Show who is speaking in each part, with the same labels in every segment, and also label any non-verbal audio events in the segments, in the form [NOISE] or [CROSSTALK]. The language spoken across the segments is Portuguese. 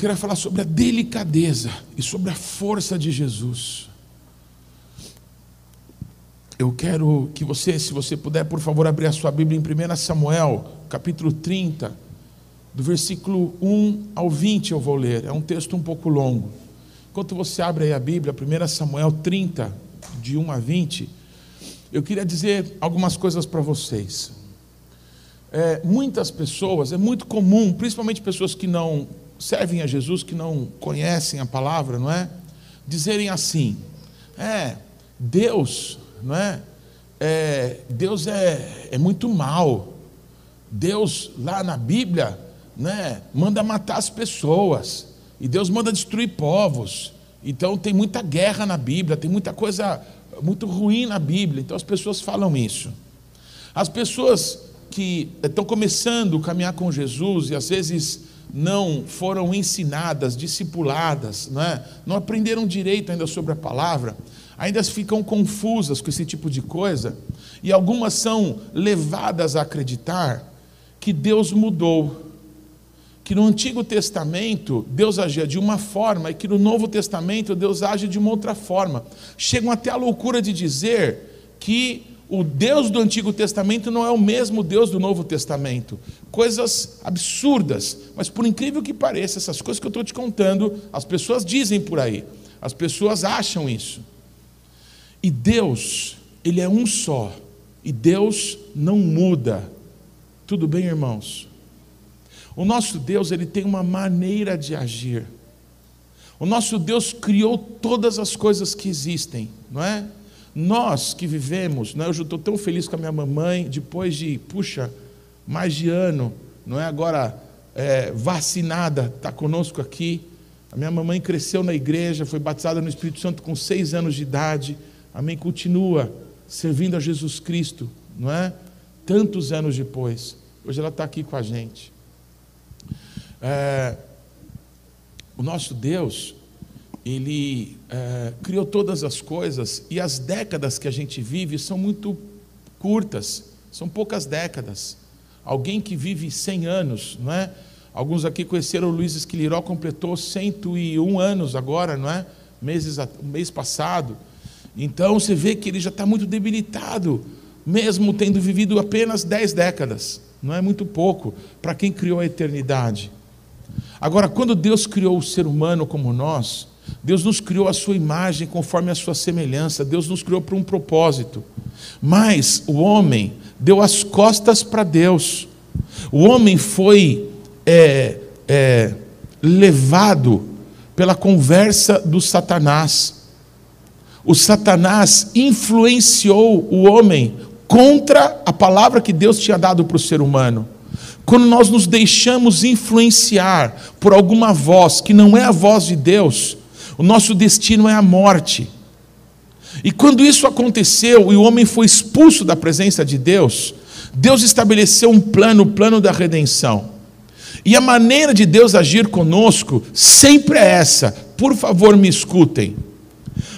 Speaker 1: quero falar sobre a delicadeza e sobre a força de Jesus. Eu quero que você, se você puder, por favor, abrir a sua Bíblia em 1 Samuel, capítulo 30, do versículo 1 ao 20 eu vou ler. É um texto um pouco longo. Enquanto você abre aí a Bíblia, 1 Samuel 30, de 1 a 20, eu queria dizer algumas coisas para vocês. É, muitas pessoas, é muito comum, principalmente pessoas que não servem a Jesus, que não conhecem a palavra, não é? Dizerem assim: é, Deus não é? é Deus é, é muito mal. Deus, lá na Bíblia, né, manda matar as pessoas. E Deus manda destruir povos. Então tem muita guerra na Bíblia, tem muita coisa muito ruim na Bíblia. Então as pessoas falam isso. As pessoas que estão começando a caminhar com Jesus e às vezes não foram ensinadas, discipuladas, não, é? não aprenderam direito ainda sobre a palavra, ainda ficam confusas com esse tipo de coisa, e algumas são levadas a acreditar que Deus mudou. Que no Antigo Testamento Deus agia de uma forma e que no Novo Testamento Deus age de uma outra forma. Chegam até a loucura de dizer que o Deus do Antigo Testamento não é o mesmo Deus do Novo Testamento. Coisas absurdas, mas por incrível que pareça, essas coisas que eu estou te contando, as pessoas dizem por aí, as pessoas acham isso. E Deus, Ele é um só. E Deus não muda. Tudo bem, irmãos? O nosso Deus, Ele tem uma maneira de agir. O nosso Deus criou todas as coisas que existem, não é? Nós que vivemos, não é? eu estou tão feliz com a minha mamãe, depois de, puxa, mais de ano, não é? Agora é, vacinada, está conosco aqui. A minha mamãe cresceu na igreja, foi batizada no Espírito Santo com seis anos de idade amém, continua servindo a Jesus Cristo, não é? Tantos anos depois, hoje ela está aqui com a gente. É, o nosso Deus, Ele é, criou todas as coisas e as décadas que a gente vive são muito curtas, são poucas décadas. Alguém que vive 100 anos, não é? Alguns aqui conheceram o Luiz Esquiliró, completou 101 anos agora, não é? Meses, mês passado. Então você vê que ele já está muito debilitado, mesmo tendo vivido apenas dez décadas. Não é muito pouco para quem criou a eternidade. Agora, quando Deus criou o ser humano como nós, Deus nos criou a sua imagem conforme a sua semelhança, Deus nos criou para um propósito. Mas o homem deu as costas para Deus. O homem foi é, é, levado pela conversa do Satanás o Satanás influenciou o homem contra a palavra que Deus tinha dado para o ser humano. Quando nós nos deixamos influenciar por alguma voz que não é a voz de Deus, o nosso destino é a morte. E quando isso aconteceu e o homem foi expulso da presença de Deus, Deus estabeleceu um plano, o plano da redenção. E a maneira de Deus agir conosco sempre é essa. Por favor, me escutem.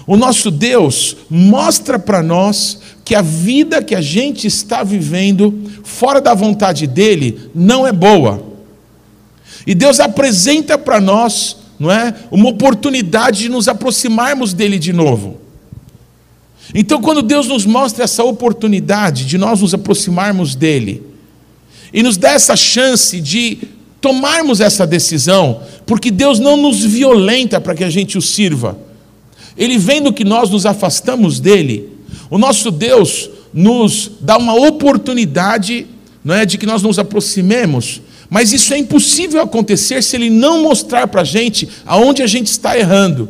Speaker 1: O nosso Deus mostra para nós que a vida que a gente está vivendo fora da vontade dele não é boa. E Deus apresenta para nós, não é, uma oportunidade de nos aproximarmos dele de novo. Então, quando Deus nos mostra essa oportunidade de nós nos aproximarmos dele e nos dá essa chance de tomarmos essa decisão, porque Deus não nos violenta para que a gente o sirva ele vendo que nós nos afastamos dele, o nosso Deus nos dá uma oportunidade, não é, de que nós nos aproximemos. Mas isso é impossível acontecer se ele não mostrar para a gente aonde a gente está errando.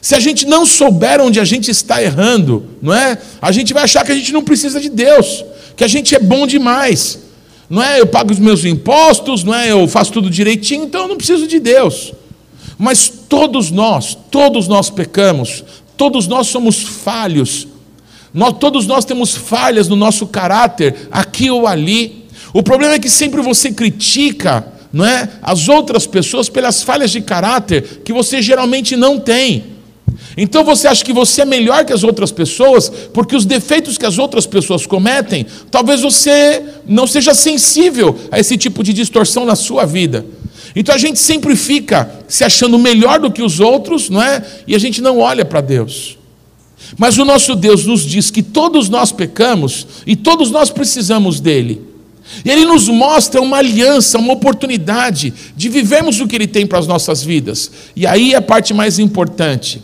Speaker 1: Se a gente não souber onde a gente está errando, não é? A gente vai achar que a gente não precisa de Deus, que a gente é bom demais. Não é? Eu pago os meus impostos, não é? Eu faço tudo direitinho, então eu não preciso de Deus. Mas todos nós, todos nós pecamos, todos nós somos falhos, nós, todos nós temos falhas no nosso caráter, aqui ou ali. O problema é que sempre você critica, não é, as outras pessoas pelas falhas de caráter que você geralmente não tem. Então você acha que você é melhor que as outras pessoas, porque os defeitos que as outras pessoas cometem, talvez você não seja sensível a esse tipo de distorção na sua vida. Então a gente sempre fica se achando melhor do que os outros, não é? E a gente não olha para Deus. Mas o nosso Deus nos diz que todos nós pecamos e todos nós precisamos dele. E ele nos mostra uma aliança, uma oportunidade de vivermos o que ele tem para as nossas vidas. E aí é a parte mais importante.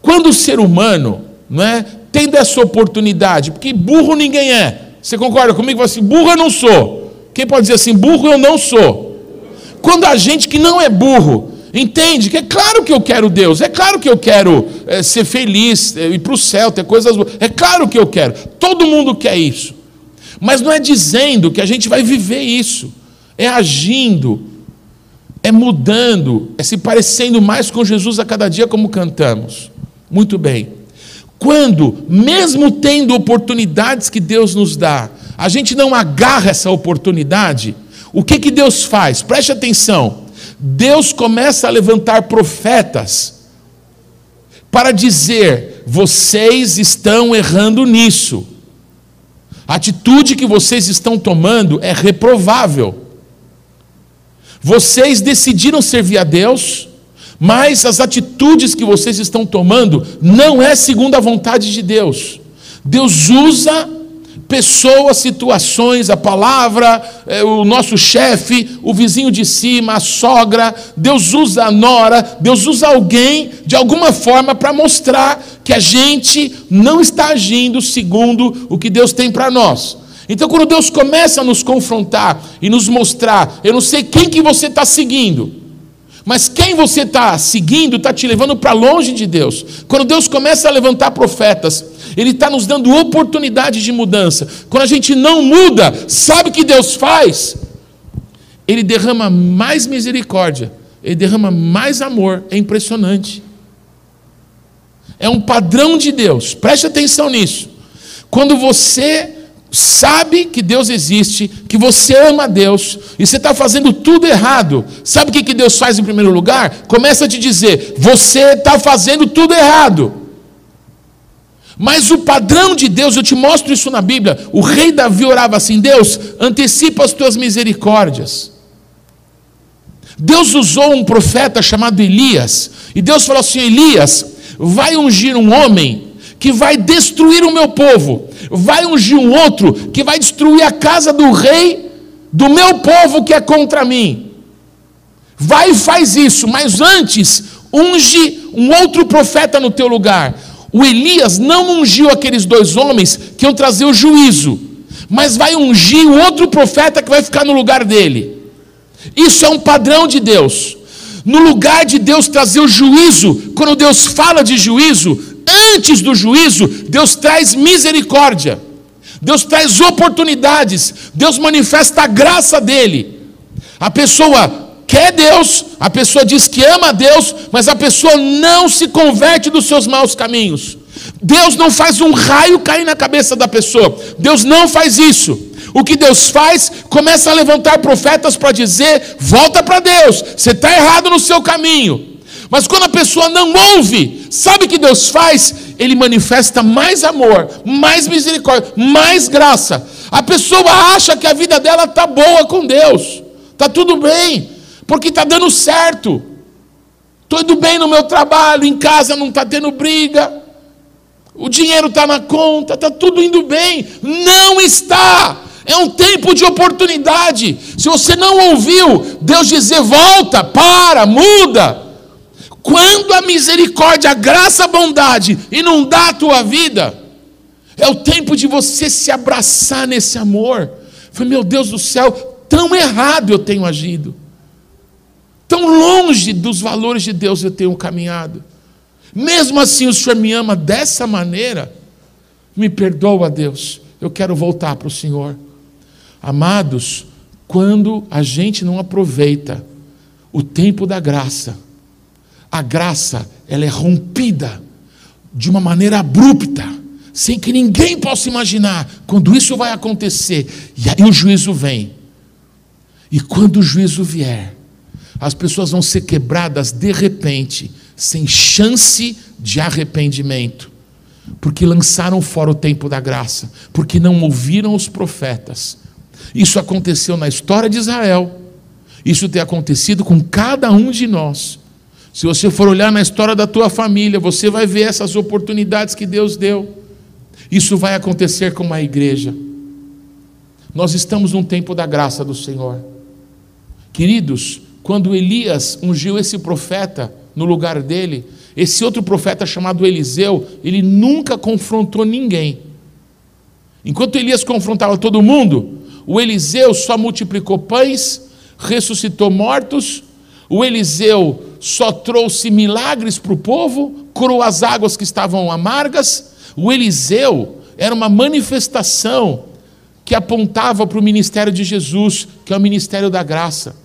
Speaker 1: Quando o ser humano, não é, tendo essa oportunidade, porque burro ninguém é. Você concorda comigo? Assim, burro eu não sou. Quem pode dizer assim, burro eu não sou? Quando a gente que não é burro entende que é claro que eu quero Deus, é claro que eu quero é, ser feliz, é, ir para o céu, ter coisas boas, é claro que eu quero, todo mundo quer isso. Mas não é dizendo que a gente vai viver isso, é agindo, é mudando, é se parecendo mais com Jesus a cada dia, como cantamos. Muito bem. Quando, mesmo tendo oportunidades que Deus nos dá, a gente não agarra essa oportunidade, o que, que Deus faz? Preste atenção. Deus começa a levantar profetas para dizer: vocês estão errando nisso. A atitude que vocês estão tomando é reprovável. Vocês decidiram servir a Deus, mas as atitudes que vocês estão tomando não é segundo a vontade de Deus. Deus usa pessoas, situações, a palavra, é, o nosso chefe, o vizinho de cima, a sogra, Deus usa a nora, Deus usa alguém de alguma forma para mostrar que a gente não está agindo segundo o que Deus tem para nós. Então, quando Deus começa a nos confrontar e nos mostrar, eu não sei quem que você está seguindo, mas quem você está seguindo está te levando para longe de Deus. Quando Deus começa a levantar profetas, Ele está nos dando oportunidade de mudança. Quando a gente não muda, sabe o que Deus faz? Ele derrama mais misericórdia, Ele derrama mais amor. É impressionante. É um padrão de Deus, preste atenção nisso. Quando você sabe que Deus existe, que você ama Deus, e você está fazendo tudo errado, sabe o que, que Deus faz em primeiro lugar? Começa a te dizer: você está fazendo tudo errado. Mas o padrão de Deus, eu te mostro isso na Bíblia. O rei Davi orava assim: Deus, antecipa as tuas misericórdias. Deus usou um profeta chamado Elias, e Deus falou assim: Elias, vai ungir um homem que vai destruir o meu povo, vai ungir um outro que vai destruir a casa do rei do meu povo que é contra mim. Vai e faz isso, mas antes unge um outro profeta no teu lugar. O Elias não ungiu aqueles dois homens que iam trazer o juízo, mas vai ungir o outro profeta que vai ficar no lugar dele. Isso é um padrão de Deus. No lugar de Deus trazer o juízo, quando Deus fala de juízo, antes do juízo, Deus traz misericórdia, Deus traz oportunidades, Deus manifesta a graça dele. A pessoa quer Deus, a pessoa diz que ama a Deus, mas a pessoa não se converte dos seus maus caminhos. Deus não faz um raio cair na cabeça da pessoa, Deus não faz isso. O que Deus faz? Começa a levantar profetas para dizer: volta para Deus, você está errado no seu caminho. Mas quando a pessoa não ouve, sabe o que Deus faz? Ele manifesta mais amor, mais misericórdia, mais graça. A pessoa acha que a vida dela está boa com Deus, está tudo bem, porque está dando certo. Indo bem no meu trabalho, em casa não está tendo briga, o dinheiro está na conta, está tudo indo bem. Não está. É um tempo de oportunidade. Se você não ouviu Deus dizer, volta, para, muda, quando a misericórdia, a graça, a bondade inundar a tua vida, é o tempo de você se abraçar nesse amor. Foi meu Deus do céu, tão errado eu tenho agido. Tão longe dos valores de Deus eu tenho caminhado. Mesmo assim o Senhor me ama dessa maneira. Me perdoa, Deus. Eu quero voltar para o Senhor. Amados, quando a gente não aproveita o tempo da graça, a graça ela é rompida de uma maneira abrupta, sem que ninguém possa imaginar quando isso vai acontecer. E aí o juízo vem. E quando o juízo vier, as pessoas vão ser quebradas de repente, sem chance de arrependimento, porque lançaram fora o tempo da graça, porque não ouviram os profetas. Isso aconteceu na história de Israel, isso tem acontecido com cada um de nós. Se você for olhar na história da tua família, você vai ver essas oportunidades que Deus deu. Isso vai acontecer com a igreja. Nós estamos num tempo da graça do Senhor. Queridos, quando Elias ungiu esse profeta no lugar dele, esse outro profeta chamado Eliseu, ele nunca confrontou ninguém. Enquanto Elias confrontava todo mundo, o Eliseu só multiplicou pães, ressuscitou mortos, o Eliseu só trouxe milagres para o povo, curou as águas que estavam amargas. O Eliseu era uma manifestação que apontava para o ministério de Jesus, que é o ministério da graça.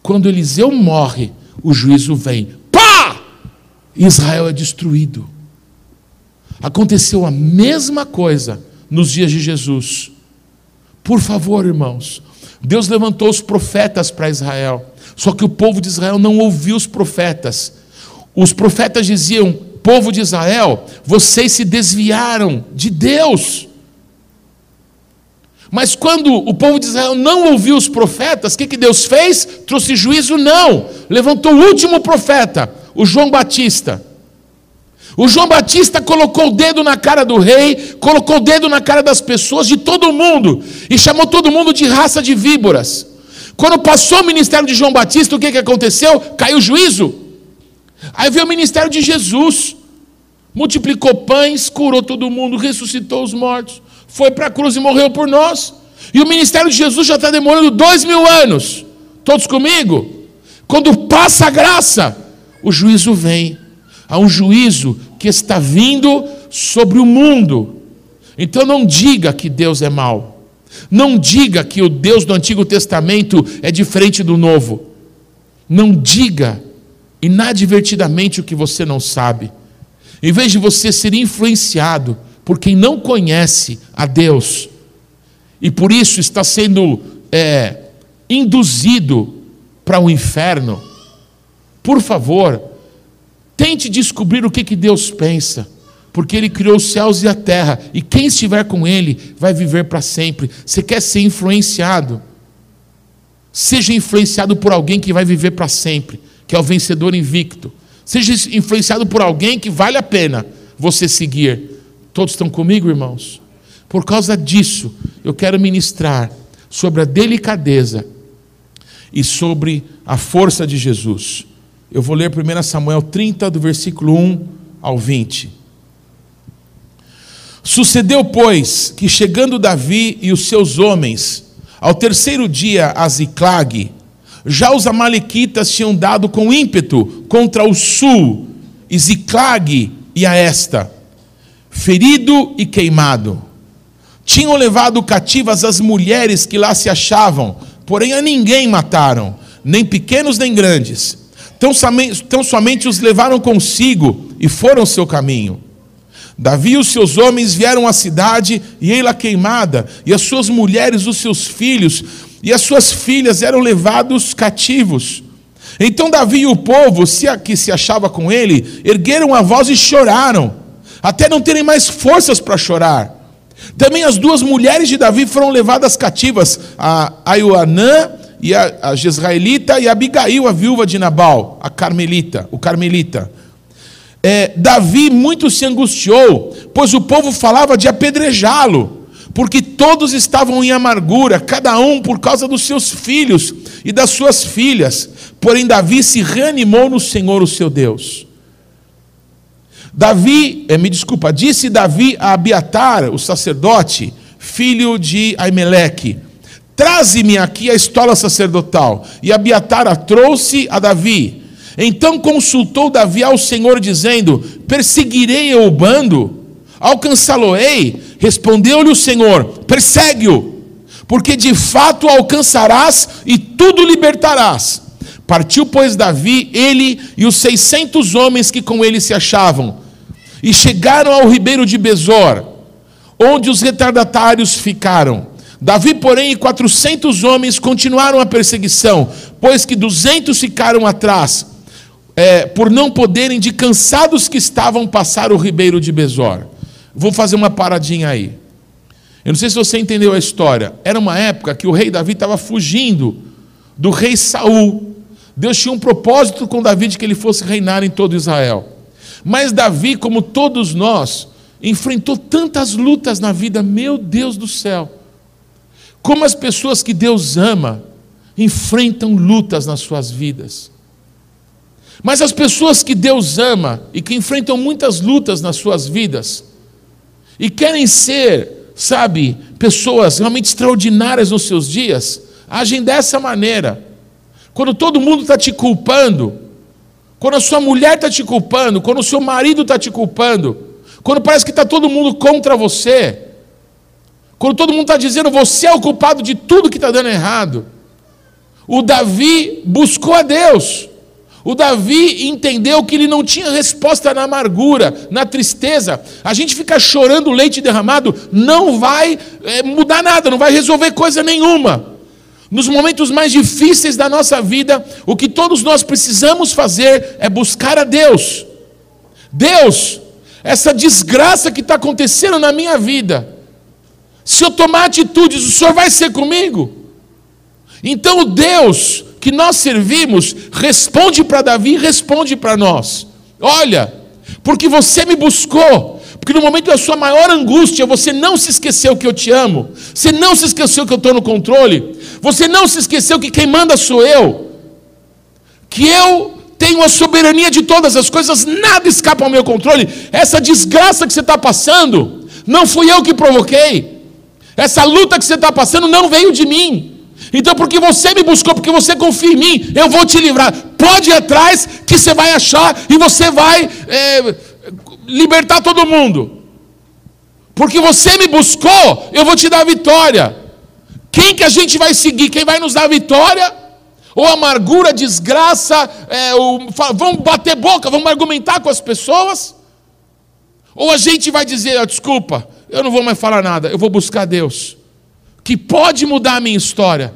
Speaker 1: Quando Eliseu morre, o juízo vem. Pá! Israel é destruído. Aconteceu a mesma coisa nos dias de Jesus. Por favor, irmãos, Deus levantou os profetas para Israel. Só que o povo de Israel não ouviu os profetas. Os profetas diziam: povo de Israel, vocês se desviaram de Deus. Mas quando o povo de Israel não ouviu os profetas, o que, que Deus fez? Trouxe juízo? Não. Levantou o último profeta, o João Batista. O João Batista colocou o dedo na cara do rei, colocou o dedo na cara das pessoas, de todo mundo, e chamou todo mundo de raça de víboras. Quando passou o ministério de João Batista, o que, que aconteceu? Caiu o juízo. Aí veio o ministério de Jesus, multiplicou pães, curou todo mundo, ressuscitou os mortos foi para a cruz e morreu por nós. E o ministério de Jesus já está demorando dois mil anos. Todos comigo? Quando passa a graça, o juízo vem. Há um juízo que está vindo sobre o mundo. Então não diga que Deus é mau. Não diga que o Deus do Antigo Testamento é diferente do Novo. Não diga inadvertidamente o que você não sabe. Em vez de você ser influenciado por quem não conhece a Deus e por isso está sendo é, induzido para o inferno, por favor, tente descobrir o que, que Deus pensa, porque Ele criou os céus e a terra, e quem estiver com Ele vai viver para sempre. Você quer ser influenciado? Seja influenciado por alguém que vai viver para sempre, que é o vencedor invicto. Seja influenciado por alguém que vale a pena você seguir. Todos estão comigo, irmãos? Por causa disso, eu quero ministrar sobre a delicadeza e sobre a força de Jesus. Eu vou ler 1 Samuel 30, do versículo 1 ao 20. Sucedeu, pois, que chegando Davi e os seus homens, ao terceiro dia a Ziclag, já os amalequitas tinham dado com ímpeto contra o sul, e Ziclag e a esta ferido e queimado. Tinham levado cativas as mulheres que lá se achavam, porém a ninguém mataram, nem pequenos nem grandes. Tão somente, tão somente os levaram consigo e foram seu caminho. Davi e os seus homens vieram à cidade e ei-la queimada, e as suas mulheres, os seus filhos e as suas filhas eram levados cativos. Então Davi e o povo, que se achava com ele, ergueram a voz e choraram até não terem mais forças para chorar. Também as duas mulheres de Davi foram levadas cativas, a Aioanã e a, a Jezraelita e a Abigail, a viúva de Nabal, a Carmelita, o Carmelita. É, Davi muito se angustiou, pois o povo falava de apedrejá-lo, porque todos estavam em amargura, cada um por causa dos seus filhos e das suas filhas. Porém, Davi se reanimou no Senhor, o seu Deus. Davi, eh, me desculpa, disse Davi a Abiatar, o sacerdote, filho de Aimeleque: Traze-me aqui a estola sacerdotal. E Abiatar a trouxe a Davi. Então consultou Davi ao Senhor, dizendo: Perseguirei eu o bando? Alcançá-lo-ei? Respondeu-lhe o Senhor: Persegue-o, porque de fato alcançarás e tudo libertarás. Partiu, pois, Davi, ele e os seiscentos homens que com ele se achavam, e chegaram ao ribeiro de Besor, onde os retardatários ficaram. Davi, porém, e quatrocentos homens continuaram a perseguição, pois que duzentos ficaram atrás. É, por não poderem, de cansados que estavam, passar o ribeiro de Besor. Vou fazer uma paradinha aí. Eu não sei se você entendeu a história. Era uma época que o rei Davi estava fugindo do rei Saul. Deus tinha um propósito com Davi de que ele fosse reinar em todo Israel. Mas Davi, como todos nós, enfrentou tantas lutas na vida, meu Deus do céu. Como as pessoas que Deus ama enfrentam lutas nas suas vidas. Mas as pessoas que Deus ama e que enfrentam muitas lutas nas suas vidas e querem ser, sabe, pessoas realmente extraordinárias nos seus dias, agem dessa maneira. Quando todo mundo está te culpando, quando a sua mulher está te culpando, quando o seu marido está te culpando, quando parece que está todo mundo contra você, quando todo mundo está dizendo você é o culpado de tudo que está dando errado, o Davi buscou a Deus. O Davi entendeu que ele não tinha resposta na amargura, na tristeza. A gente fica chorando leite derramado, não vai é, mudar nada, não vai resolver coisa nenhuma. Nos momentos mais difíceis da nossa vida, o que todos nós precisamos fazer é buscar a Deus. Deus, essa desgraça que está acontecendo na minha vida, se eu tomar atitudes, o Senhor vai ser comigo? Então Deus que nós servimos responde para Davi responde para nós: Olha, porque você me buscou, porque no momento da sua maior angústia você não se esqueceu que eu te amo, você não se esqueceu que eu estou no controle, você não se esqueceu que quem manda sou eu, que eu tenho a soberania de todas as coisas, nada escapa ao meu controle. Essa desgraça que você está passando, não fui eu que provoquei, essa luta que você está passando não veio de mim. Então, porque você me buscou, porque você confia em mim, eu vou te livrar. Pode ir atrás, que você vai achar e você vai é, libertar todo mundo. Porque você me buscou, eu vou te dar vitória. Quem que a gente vai seguir? Quem vai nos dar vitória? Ou amargura, desgraça, é, ou, vamos bater boca, vamos argumentar com as pessoas? Ou a gente vai dizer, oh, desculpa, eu não vou mais falar nada, eu vou buscar Deus, que pode mudar a minha história.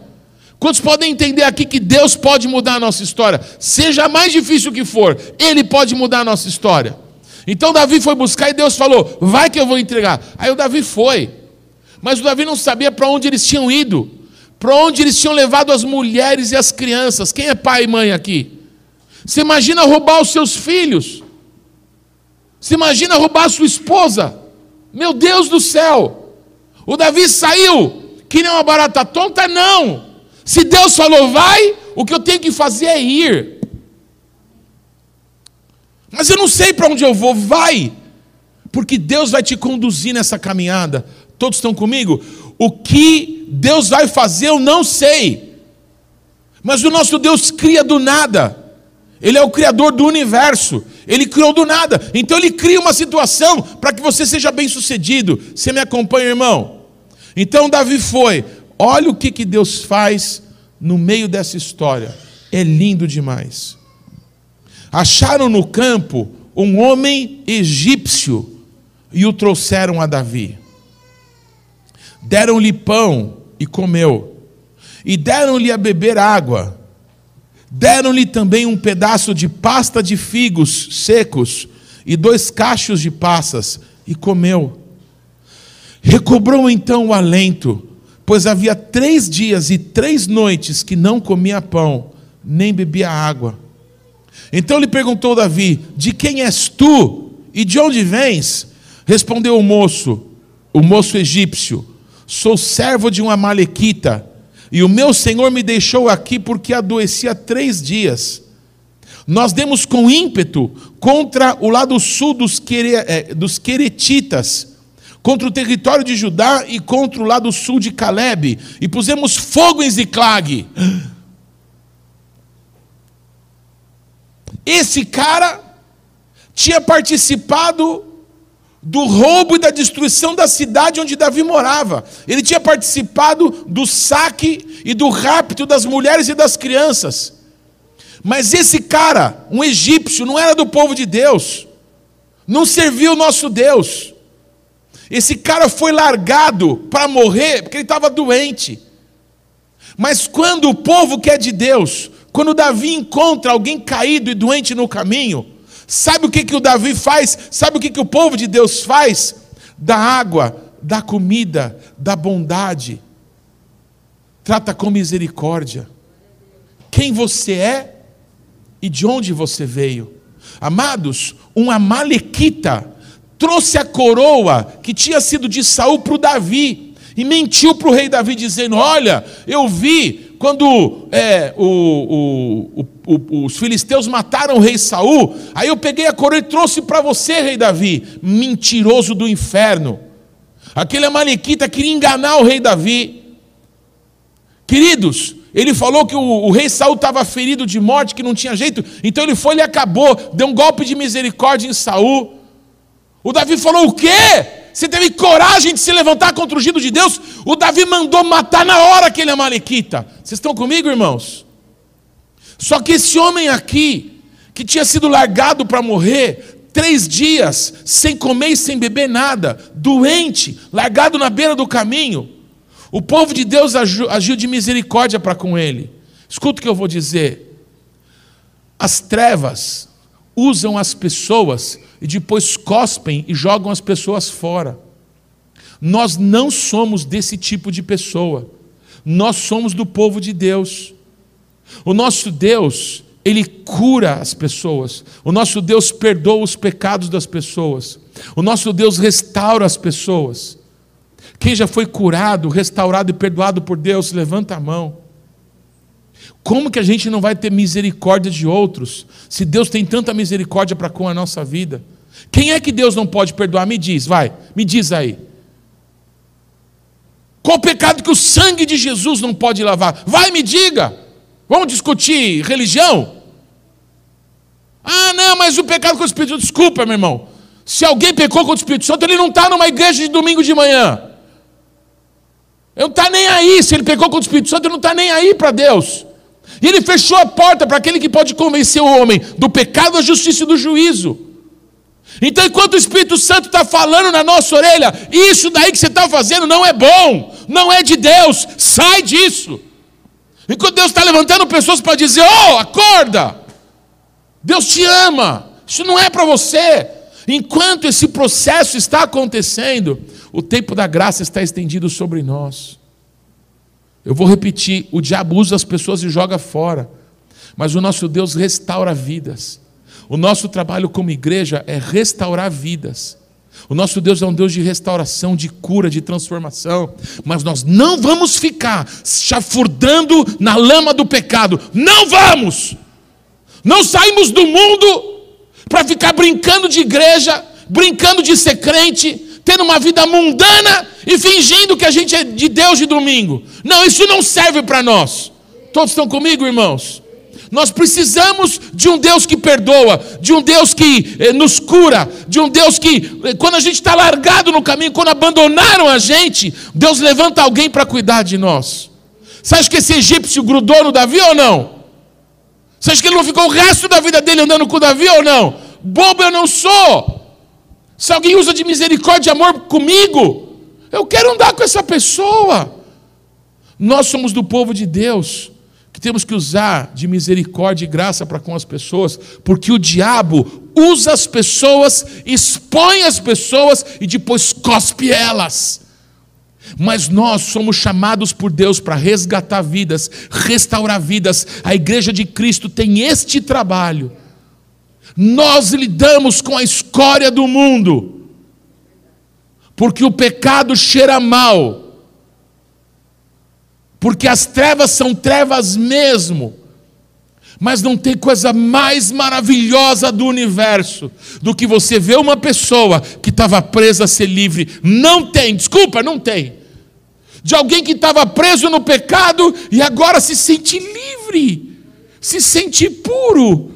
Speaker 1: Quantos podem entender aqui que Deus pode mudar a nossa história? Seja mais difícil que for, Ele pode mudar a nossa história. Então Davi foi buscar e Deus falou: Vai que eu vou entregar. Aí o Davi foi. Mas o Davi não sabia para onde eles tinham ido, para onde eles tinham levado as mulheres e as crianças. Quem é pai e mãe aqui? Você imagina roubar os seus filhos? Você imagina roubar a sua esposa? Meu Deus do céu! O Davi saiu que nem uma barata tonta, não. Se Deus falou vai, o que eu tenho que fazer é ir. Mas eu não sei para onde eu vou, vai. Porque Deus vai te conduzir nessa caminhada. Todos estão comigo? O que Deus vai fazer eu não sei. Mas o nosso Deus cria do nada. Ele é o criador do universo. Ele criou do nada. Então ele cria uma situação para que você seja bem-sucedido. Você me acompanha, irmão? Então Davi foi, Olha o que, que Deus faz no meio dessa história. É lindo demais. Acharam no campo um homem egípcio e o trouxeram a Davi. Deram-lhe pão e comeu, e deram-lhe a beber água. Deram-lhe também um pedaço de pasta de figos secos e dois cachos de passas, e comeu. Recobrou então o alento pois havia três dias e três noites que não comia pão, nem bebia água. Então lhe perguntou Davi: De quem és tu e de onde vens? Respondeu o moço, o moço egípcio: Sou servo de uma malequita, e o meu senhor me deixou aqui porque adoecia três dias. Nós demos com ímpeto contra o lado sul dos, eh, Queretitas contra o território de Judá e contra o lado sul de Caleb, e pusemos fogo em Ziclag. Esse cara tinha participado do roubo e da destruição da cidade onde Davi morava. Ele tinha participado do saque e do rapto das mulheres e das crianças. Mas esse cara, um egípcio, não era do povo de Deus, não serviu o nosso Deus. Esse cara foi largado para morrer porque ele estava doente. Mas quando o povo que é de Deus Quando Davi encontra alguém caído e doente no caminho, sabe o que, que o Davi faz? Sabe o que, que o povo de Deus faz? Dá água, dá comida, dá bondade, trata com misericórdia. Quem você é e de onde você veio. Amados, um amalequita trouxe a coroa que tinha sido de Saul para o Davi e mentiu para o rei Davi, dizendo: Olha, eu vi quando é, o, o, o, os filisteus mataram o rei Saul, aí eu peguei a coroa e trouxe para você, rei Davi, mentiroso do inferno. Aquele amalequita queria enganar o rei Davi. Queridos, ele falou que o, o rei Saul estava ferido de morte, que não tinha jeito, então ele foi e acabou, deu um golpe de misericórdia em Saul. O Davi falou: O quê? Você teve coragem de se levantar contra o ungido de Deus? O Davi mandou matar na hora aquele amalequita. Vocês estão comigo, irmãos? Só que esse homem aqui, que tinha sido largado para morrer, três dias, sem comer e sem beber nada, doente, largado na beira do caminho, o povo de Deus agiu de misericórdia para com ele. Escuta o que eu vou dizer. As trevas usam as pessoas e depois cospem e jogam as pessoas fora. Nós não somos desse tipo de pessoa. Nós somos do povo de Deus. O nosso Deus, ele cura as pessoas. O nosso Deus perdoa os pecados das pessoas. O nosso Deus restaura as pessoas. Quem já foi curado, restaurado e perdoado por Deus, levanta a mão. Como que a gente não vai ter misericórdia de outros, se Deus tem tanta misericórdia para com a nossa vida? Quem é que Deus não pode perdoar? Me diz, vai, me diz aí. Qual pecado que o sangue de Jesus não pode lavar? Vai, me diga. Vamos discutir religião? Ah, não, mas o pecado com o Espírito Santo, desculpa, meu irmão. Se alguém pecou com o Espírito Santo, ele não está numa igreja de domingo de manhã. Ele não está nem aí. Se ele pecou com o Espírito Santo, ele não está nem aí para Deus. E ele fechou a porta para aquele que pode convencer o homem do pecado, da justiça e do juízo. Então, enquanto o Espírito Santo está falando na nossa orelha, isso daí que você está fazendo não é bom, não é de Deus, sai disso. Enquanto Deus está levantando pessoas para dizer: Oh, acorda, Deus te ama, isso não é para você. Enquanto esse processo está acontecendo, o tempo da graça está estendido sobre nós. Eu vou repetir: o diabo usa as pessoas e joga fora, mas o nosso Deus restaura vidas. O nosso trabalho como igreja é restaurar vidas. O nosso Deus é um Deus de restauração, de cura, de transformação. Mas nós não vamos ficar chafurdando na lama do pecado. Não vamos! Não saímos do mundo para ficar brincando de igreja, brincando de ser crente, tendo uma vida mundana e fingindo que a gente é de Deus de domingo. Não, isso não serve para nós. Todos estão comigo, irmãos? Nós precisamos de um Deus que perdoa, de um Deus que eh, nos cura, de um Deus que, eh, quando a gente está largado no caminho, quando abandonaram a gente, Deus levanta alguém para cuidar de nós. Você acha que esse egípcio grudou no Davi ou não? Você acha que ele não ficou o resto da vida dele andando com o Davi ou não? Bobo eu não sou. Se alguém usa de misericórdia e amor comigo, eu quero andar com essa pessoa. Nós somos do povo de Deus, que temos que usar de misericórdia e graça para com as pessoas, porque o diabo usa as pessoas, expõe as pessoas e depois cospe elas. Mas nós somos chamados por Deus para resgatar vidas, restaurar vidas. A igreja de Cristo tem este trabalho nós lidamos com a escória do mundo, porque o pecado cheira mal, porque as trevas são trevas mesmo. Mas não tem coisa mais maravilhosa do universo do que você ver uma pessoa que estava presa a ser livre. Não tem, desculpa, não tem. De alguém que estava preso no pecado e agora se sente livre, se sente puro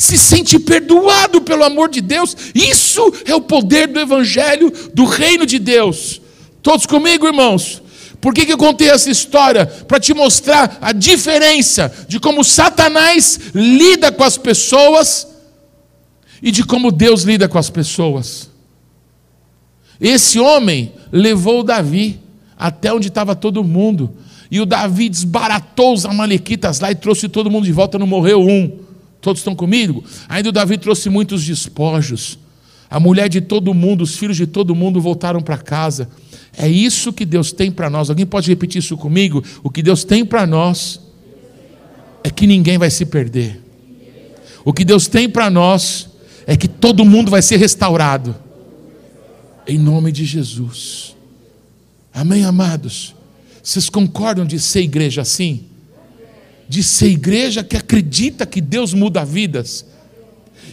Speaker 1: se sente perdoado pelo amor de Deus. Isso é o poder do Evangelho, do reino de Deus. Todos comigo, irmãos? Por que, que eu contei essa história? Para te mostrar a diferença de como Satanás lida com as pessoas e de como Deus lida com as pessoas. Esse homem levou Davi até onde estava todo mundo E o Davi desbaratou os amalequitas lá e trouxe todo mundo de volta, não morreu um. Todos estão comigo? Ainda o Davi trouxe muitos despojos. A mulher de todo mundo, os filhos de todo mundo voltaram para casa. É isso que Deus tem para nós. Alguém pode repetir isso comigo? O que Deus tem para nós é que ninguém vai se perder. O que Deus tem para nós é que todo mundo vai ser restaurado. Em nome de Jesus. Amém, amados? Vocês concordam de ser igreja assim? De ser igreja que acredita que Deus muda vidas?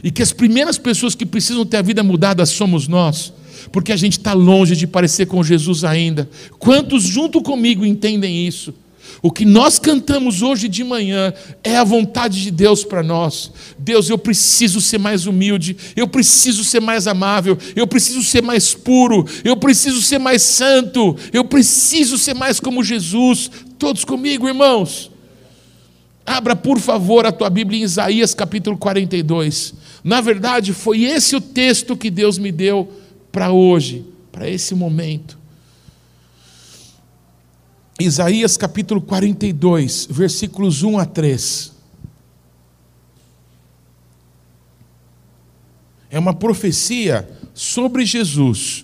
Speaker 1: E que as primeiras pessoas que precisam ter a vida mudada somos nós, porque a gente está longe de parecer com Jesus ainda. Quantos junto comigo entendem isso? O que nós cantamos hoje de manhã é a vontade de Deus para nós. Deus, eu preciso ser mais humilde, eu preciso ser mais amável, eu preciso ser mais puro, eu preciso ser mais santo, eu preciso ser mais como Jesus. Todos comigo, irmãos. Abra, por favor, a tua Bíblia em Isaías capítulo 42. Na verdade, foi esse o texto que Deus me deu para hoje, para esse momento. Isaías capítulo 42, versículos 1 a 3. É uma profecia sobre Jesus,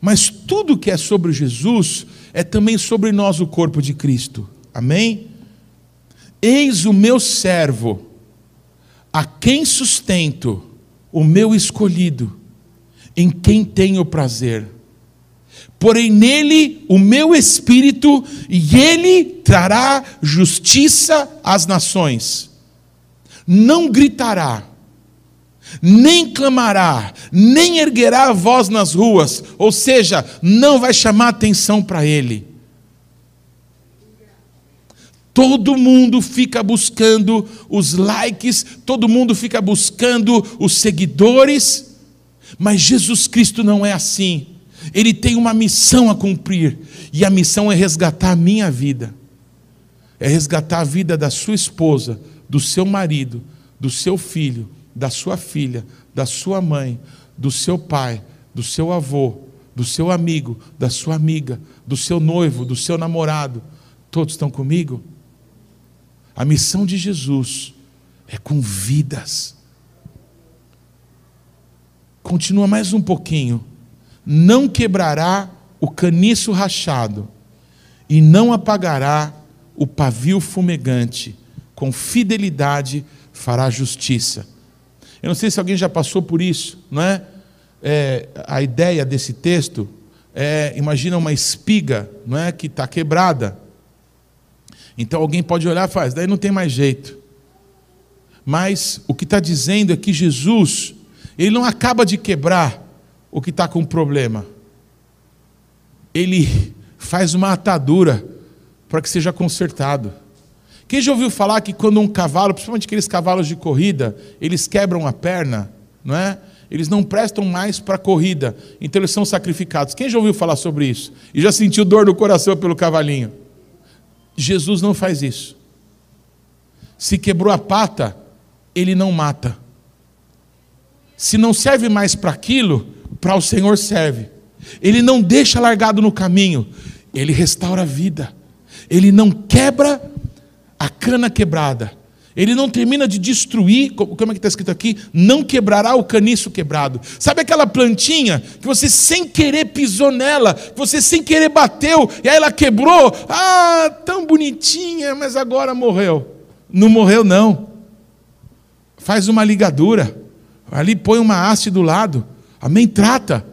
Speaker 1: mas tudo que é sobre Jesus é também sobre nós, o corpo de Cristo. Amém? Eis o meu servo, a quem sustento, o meu escolhido, em quem tenho prazer porém nele o meu espírito, e ele trará justiça às nações. Não gritará, nem clamará, nem erguerá a voz nas ruas, ou seja, não vai chamar atenção para ele. Todo mundo fica buscando os likes, todo mundo fica buscando os seguidores, mas Jesus Cristo não é assim. Ele tem uma missão a cumprir, e a missão é resgatar a minha vida, é resgatar a vida da sua esposa, do seu marido, do seu filho, da sua filha, da sua mãe, do seu pai, do seu avô, do seu amigo, da sua amiga, do seu noivo, do seu namorado. Todos estão comigo? A missão de Jesus é com vidas. Continua mais um pouquinho não quebrará o caniço rachado, e não apagará o pavio fumegante, com fidelidade fará justiça. Eu não sei se alguém já passou por isso, não é? é a ideia desse texto é, imagina uma espiga, não é, que está quebrada. Então alguém pode olhar e faz, daí não tem mais jeito. Mas o que está dizendo é que Jesus, ele não acaba de quebrar o que está com problema. Ele faz uma atadura para que seja consertado. Quem já ouviu falar que quando um cavalo, principalmente aqueles cavalos de corrida, eles quebram a perna, não é? Eles não prestam mais para a corrida, então eles são sacrificados. Quem já ouviu falar sobre isso? E já sentiu dor no coração pelo cavalinho? Jesus não faz isso. Se quebrou a pata, ele não mata. Se não serve mais para aquilo, para o Senhor serve. Ele não deixa largado no caminho, ele restaura a vida. Ele não quebra a cana quebrada. Ele não termina de destruir, como é que está escrito aqui? Não quebrará o caniço quebrado. Sabe aquela plantinha que você sem querer pisou nela, que você sem querer bateu, e aí ela quebrou? Ah, tão bonitinha, mas agora morreu. Não morreu, não. Faz uma ligadura, ali põe uma haste do lado, Amém? Trata.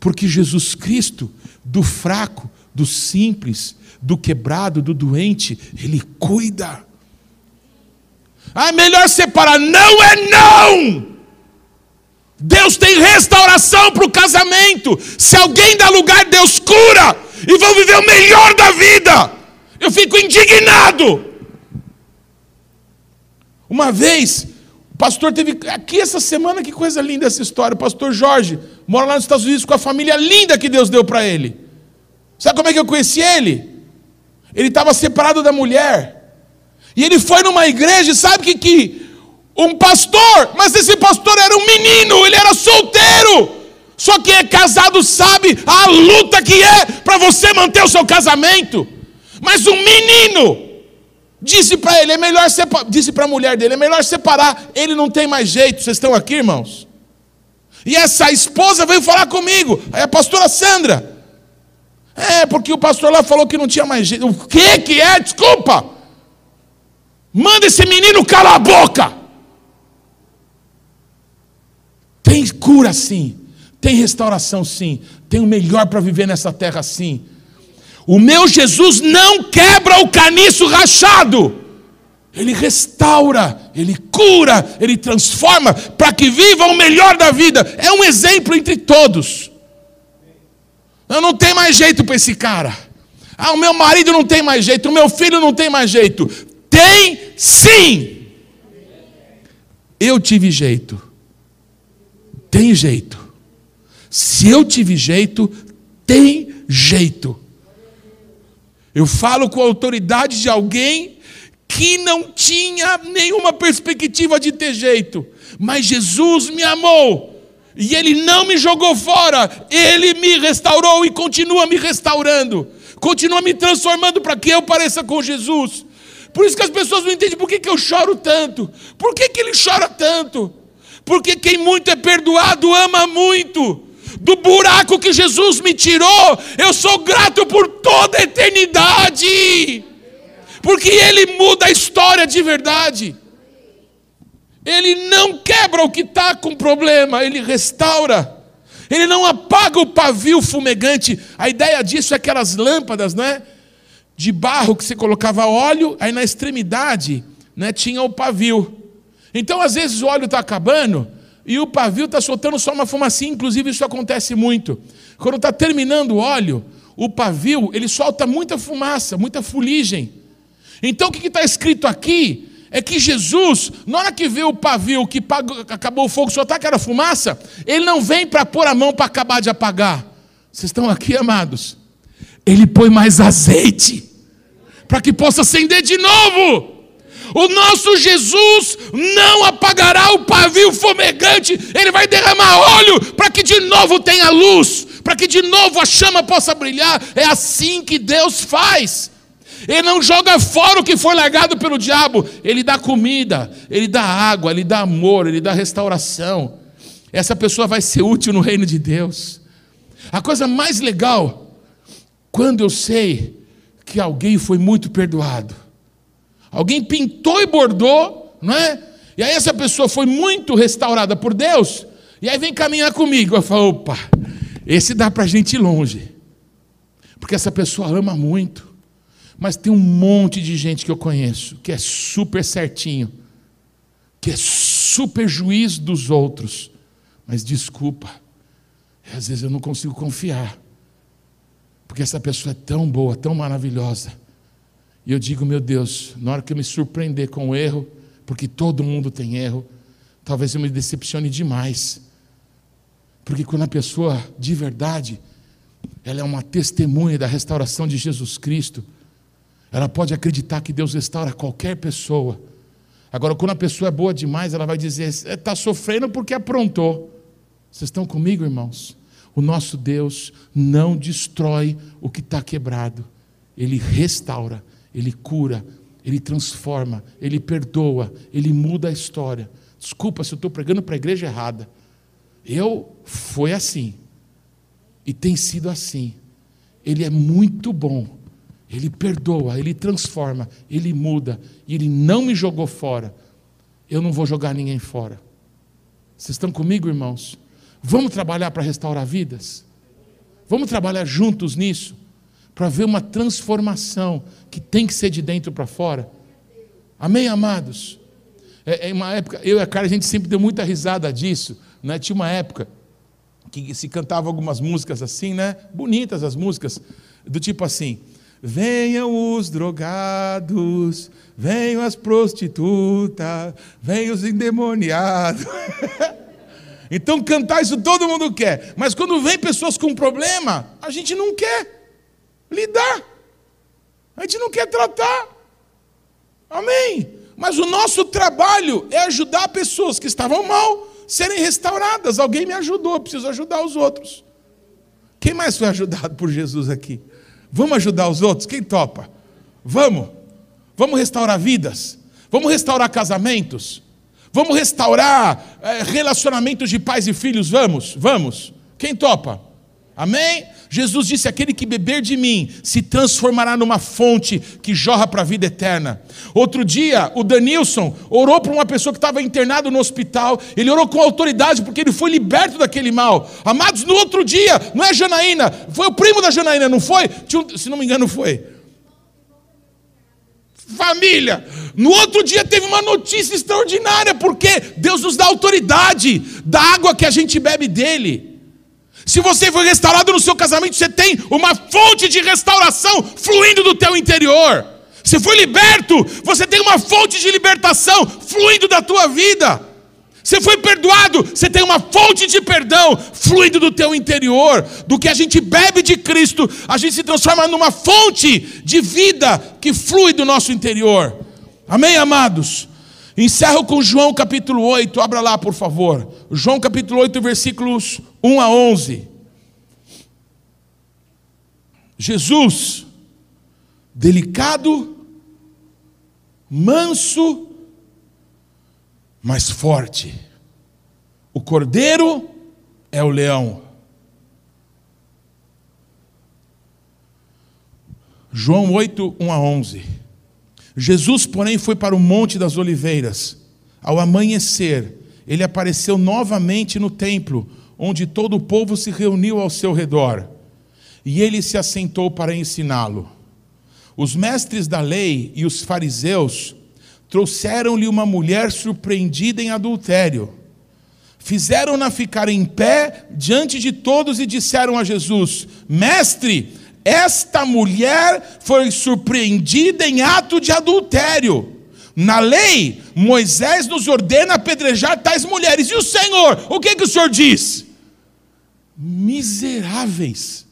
Speaker 1: Porque Jesus Cristo, do fraco, do simples, do quebrado, do doente, Ele cuida. Ah, é melhor separar. Não é não! Deus tem restauração para o casamento. Se alguém dá lugar, Deus cura. E vão viver o melhor da vida. Eu fico indignado. Uma vez, pastor teve aqui essa semana, que coisa linda essa história. O pastor Jorge mora lá nos Estados Unidos com a família linda que Deus deu para ele. Sabe como é que eu conheci ele? Ele estava separado da mulher. E ele foi numa igreja, sabe que que um pastor, mas esse pastor era um menino, ele era solteiro. Só quem é casado sabe a luta que é para você manter o seu casamento. Mas um menino disse para ele, é melhor disse para a mulher dele, é melhor separar, ele não tem mais jeito. Vocês estão aqui, irmãos? E essa esposa veio falar comigo, a pastora Sandra. É, porque o pastor lá falou que não tinha mais jeito. O que que é? Desculpa. Manda esse menino calar a boca. Tem cura sim. Tem restauração sim. Tem o melhor para viver nessa terra sim. O meu Jesus não quebra o caniço rachado. Ele restaura, ele cura, ele transforma para que viva o melhor da vida. É um exemplo entre todos. Eu não tenho mais jeito para esse cara. Ah, o meu marido não tem mais jeito, o meu filho não tem mais jeito. Tem sim. Eu tive jeito. Tem jeito. Se eu tive jeito, tem jeito. Eu falo com a autoridade de alguém que não tinha nenhuma perspectiva de ter jeito, mas Jesus me amou. E Ele não me jogou fora, Ele me restaurou e continua me restaurando, continua me transformando para que eu pareça com Jesus. Por isso que as pessoas não entendem por que, que eu choro tanto, por que, que ele chora tanto, porque quem muito é perdoado ama muito. Do buraco que Jesus me tirou, eu sou grato por toda a eternidade porque Ele muda a história de verdade. Ele não quebra o que está com problema, Ele restaura. Ele não apaga o pavio fumegante. A ideia disso é aquelas lâmpadas, né? De barro que você colocava óleo, aí na extremidade né, tinha o pavio. Então, às vezes, o óleo está acabando e o pavio está soltando só uma fumacinha. Inclusive, isso acontece muito. Quando está terminando o óleo, o pavio ele solta muita fumaça, muita fuligem. Então o que está escrito aqui é que Jesus, na hora que vê o pavio que acabou o fogo, está aquela fumaça, ele não vem para pôr a mão para acabar de apagar. Vocês estão aqui, amados? Ele põe mais azeite para que possa acender de novo. O nosso Jesus não apagará o pavio fumegante, ele vai derramar óleo para que de novo tenha luz, para que de novo a chama possa brilhar. É assim que Deus faz. Ele não joga fora o que foi largado pelo diabo. Ele dá comida, ele dá água, ele dá amor, ele dá restauração. Essa pessoa vai ser útil no reino de Deus. A coisa mais legal, quando eu sei que alguém foi muito perdoado. Alguém pintou e bordou, não é? E aí essa pessoa foi muito restaurada por Deus. E aí vem caminhar comigo. Eu falo, opa, esse dá para a gente ir longe. Porque essa pessoa ama muito. Mas tem um monte de gente que eu conheço que é super certinho, que é super juiz dos outros. Mas desculpa, às vezes eu não consigo confiar, porque essa pessoa é tão boa, tão maravilhosa. E eu digo, meu Deus, na hora que eu me surpreender com o erro, porque todo mundo tem erro, talvez eu me decepcione demais. Porque quando a pessoa de verdade, ela é uma testemunha da restauração de Jesus Cristo, ela pode acreditar que Deus restaura qualquer pessoa. Agora, quando a pessoa é boa demais, ela vai dizer: está sofrendo porque aprontou. Vocês estão comigo, irmãos? O nosso Deus não destrói o que está quebrado, Ele restaura, Ele cura, Ele transforma, Ele perdoa, Ele muda a história. Desculpa se eu estou pregando para a igreja errada. Eu foi assim, e tem sido assim. Ele é muito bom ele perdoa, ele transforma, ele muda, e ele não me jogou fora. Eu não vou jogar ninguém fora. Vocês estão comigo, irmãos? Vamos trabalhar para restaurar vidas? Vamos trabalhar juntos nisso? Para ver uma transformação que tem que ser de dentro para fora? Amém, amados? É, é uma época, eu e a cara, a gente sempre deu muita risada disso. Né? Tinha uma época que se cantava algumas músicas assim, né? Bonitas as músicas, do tipo assim. Venham os drogados, venham as prostitutas, venham os endemoniados. [LAUGHS] então cantar isso todo mundo quer, mas quando vem pessoas com problema, a gente não quer lidar, a gente não quer tratar. Amém? Mas o nosso trabalho é ajudar pessoas que estavam mal serem restauradas. Alguém me ajudou, preciso ajudar os outros. Quem mais foi ajudado por Jesus aqui? Vamos ajudar os outros? Quem topa? Vamos. Vamos restaurar vidas. Vamos restaurar casamentos. Vamos restaurar é, relacionamentos de pais e filhos. Vamos, vamos. Quem topa? Amém? Jesus disse: aquele que beber de mim se transformará numa fonte que jorra para a vida eterna. Outro dia, o Danilson orou para uma pessoa que estava internado no hospital. Ele orou com autoridade porque ele foi liberto daquele mal. Amados, no outro dia, não é Janaína, foi o primo da Janaína, não foi? Se não me engano, foi. Família, no outro dia teve uma notícia extraordinária, porque Deus nos dá autoridade da água que a gente bebe dele. Se você foi restaurado no seu casamento, você tem uma fonte de restauração fluindo do teu interior. Você foi liberto, você tem uma fonte de libertação fluindo da tua vida. Você foi perdoado, você tem uma fonte de perdão fluindo do teu interior. Do que a gente bebe de Cristo, a gente se transforma numa fonte de vida que flui do nosso interior. Amém, amados? Encerro com João capítulo 8, abra lá, por favor. João capítulo 8, versículos 1 a 11. Jesus, delicado, manso, mas forte. O cordeiro é o leão. João 8, 1 a 11. Jesus, porém, foi para o Monte das Oliveiras. Ao amanhecer, ele apareceu novamente no templo, onde todo o povo se reuniu ao seu redor. E ele se assentou para ensiná-lo. Os mestres da lei e os fariseus trouxeram-lhe uma mulher surpreendida em adultério. Fizeram-na ficar em pé diante de todos e disseram a Jesus: Mestre, esta mulher foi surpreendida em ato de adultério. Na lei, Moisés nos ordena apedrejar tais mulheres. E o Senhor, o que, que o Senhor diz? Miseráveis.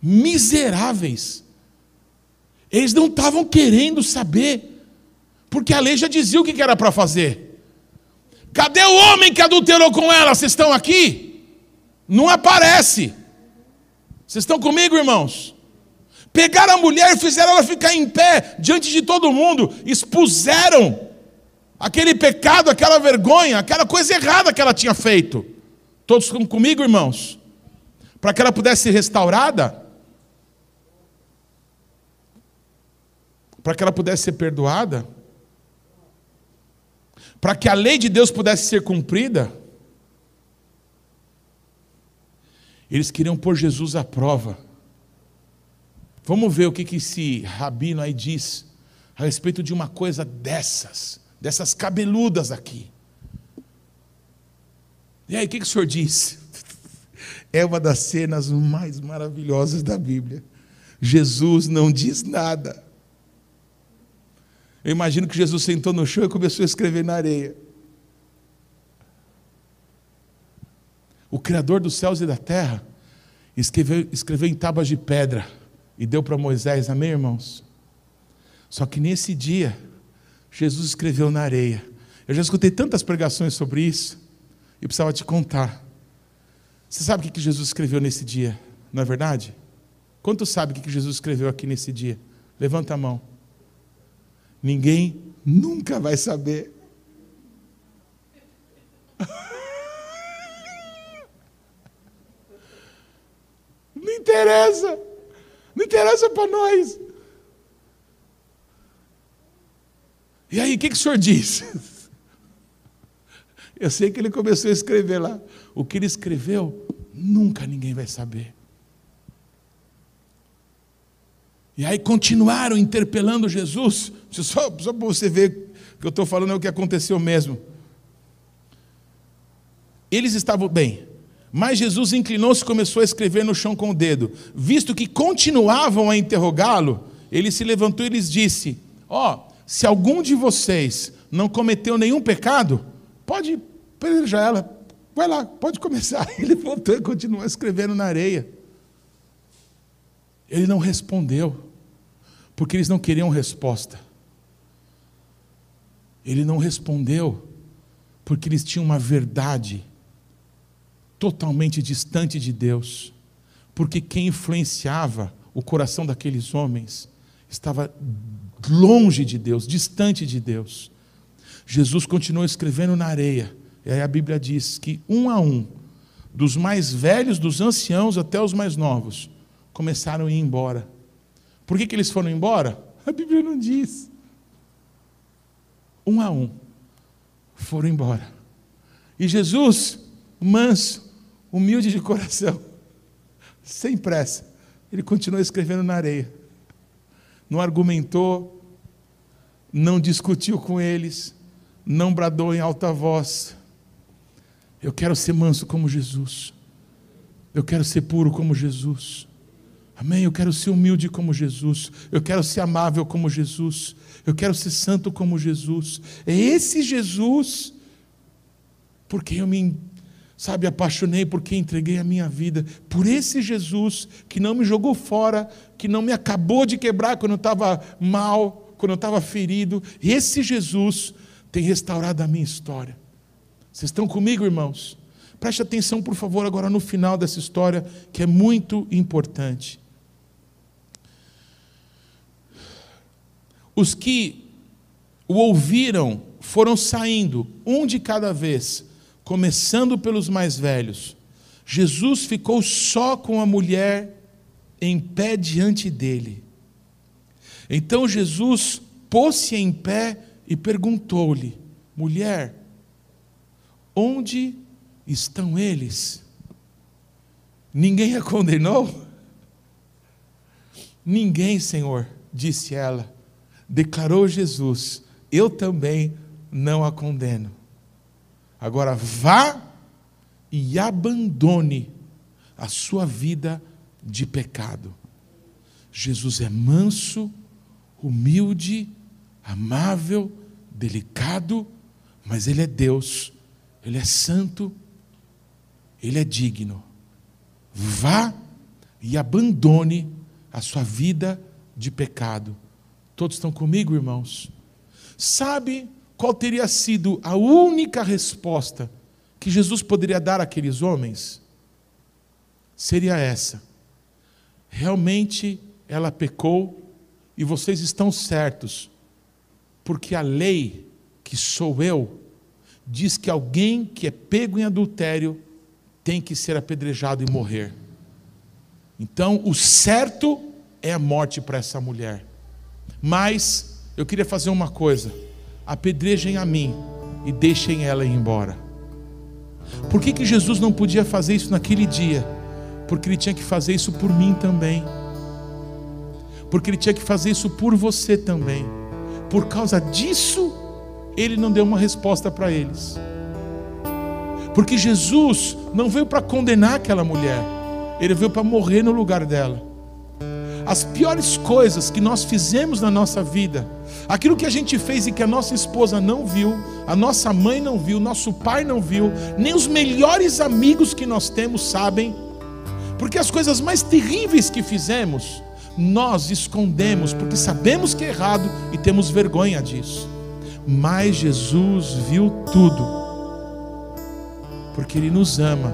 Speaker 1: Miseráveis. Eles não estavam querendo saber, porque a lei já dizia o que era para fazer. Cadê o homem que adulterou com ela? Vocês estão aqui? Não aparece. Vocês estão comigo, irmãos? Pegaram a mulher e fizeram ela ficar em pé diante de todo mundo, expuseram aquele pecado, aquela vergonha, aquela coisa errada que ela tinha feito. Todos comigo, irmãos? Para que ela pudesse ser restaurada, para que ela pudesse ser perdoada, para que a lei de Deus pudesse ser cumprida, eles queriam pôr Jesus à prova. Vamos ver o que, que esse rabino aí diz a respeito de uma coisa dessas, dessas cabeludas aqui. E aí, o que, que o senhor diz? [LAUGHS] É uma das cenas mais maravilhosas da Bíblia. Jesus não diz nada. Eu imagino que Jesus sentou no chão e começou a escrever na areia. O Criador dos céus e da terra escreveu, escreveu em tábuas de pedra e deu para Moisés, amém, irmãos? Só que nesse dia, Jesus escreveu na areia. Eu já escutei tantas pregações sobre isso e precisava te contar. Você sabe o que Jesus escreveu nesse dia, não é verdade? Quanto sabe o que Jesus escreveu aqui nesse dia? Levanta a mão. Ninguém nunca vai saber. [LAUGHS] Não interessa. Não interessa para nós. E aí, o que, que o senhor diz? [LAUGHS] Eu sei que ele começou a escrever lá. O que ele escreveu, nunca ninguém vai saber. E aí continuaram interpelando Jesus. Só, só para você ver que eu estou falando é o que aconteceu mesmo. Eles estavam bem, mas Jesus inclinou-se e começou a escrever no chão com o dedo. Visto que continuavam a interrogá-lo, ele se levantou e lhes disse: Ó, oh, se algum de vocês não cometeu nenhum pecado, pode pelejar ela. Vai lá, pode começar. [LAUGHS] Ele voltou e continuou escrevendo na areia. Ele não respondeu porque eles não queriam resposta. Ele não respondeu, porque eles tinham uma verdade totalmente distante de Deus. porque quem influenciava o coração daqueles homens estava longe de Deus, distante de Deus. Jesus continuou escrevendo na areia, e aí a Bíblia diz que um a um, dos mais velhos, dos anciãos até os mais novos, começaram a ir embora. Por que, que eles foram embora? A Bíblia não diz. Um a um foram embora. E Jesus, manso, humilde de coração, [LAUGHS] sem pressa, ele continuou escrevendo na areia. Não argumentou, não discutiu com eles, não bradou em alta voz. Eu quero ser manso como Jesus. Eu quero ser puro como Jesus. Amém? Eu quero ser humilde como Jesus. Eu quero ser amável como Jesus. Eu quero ser santo como Jesus. É esse Jesus por quem eu me, sabe, apaixonei, por quem entreguei a minha vida. Por esse Jesus que não me jogou fora, que não me acabou de quebrar quando eu estava mal, quando eu estava ferido. Esse Jesus tem restaurado a minha história. Vocês estão comigo, irmãos? Preste atenção, por favor, agora no final dessa história, que é muito importante. Os que o ouviram foram saindo, um de cada vez, começando pelos mais velhos. Jesus ficou só com a mulher em pé diante dele. Então Jesus pôs-se em pé e perguntou-lhe: Mulher, onde estão eles? Ninguém [LAUGHS] a condenou? Ninguém, Senhor, disse ela. Declarou Jesus: Eu também não a condeno. Agora vá e abandone a sua vida de pecado. Jesus é manso, humilde, amável, delicado, mas Ele é Deus, Ele é santo, Ele é digno. Vá e abandone a sua vida de pecado. Todos estão comigo, irmãos? Sabe qual teria sido a única resposta que Jesus poderia dar àqueles homens? Seria essa: realmente ela pecou e vocês estão certos, porque a lei, que sou eu, diz que alguém que é pego em adultério tem que ser apedrejado e morrer. Então, o certo é a morte para essa mulher. Mas eu queria fazer uma coisa apedrejem a mim e deixem ela ir embora. Por que, que Jesus não podia fazer isso naquele dia? Porque ele tinha que fazer isso por mim também. Porque ele tinha que fazer isso por você também. Por causa disso, ele não deu uma resposta para eles. Porque Jesus não veio para condenar aquela mulher, ele veio para morrer no lugar dela. As piores coisas que nós fizemos na nossa vida, Aquilo que a gente fez e que a nossa esposa não viu, a nossa mãe não viu, nosso pai não viu, nem os melhores amigos que nós temos sabem, porque as coisas mais terríveis que fizemos, nós escondemos, porque sabemos que é errado e temos vergonha disso. Mas Jesus viu tudo, porque Ele nos ama,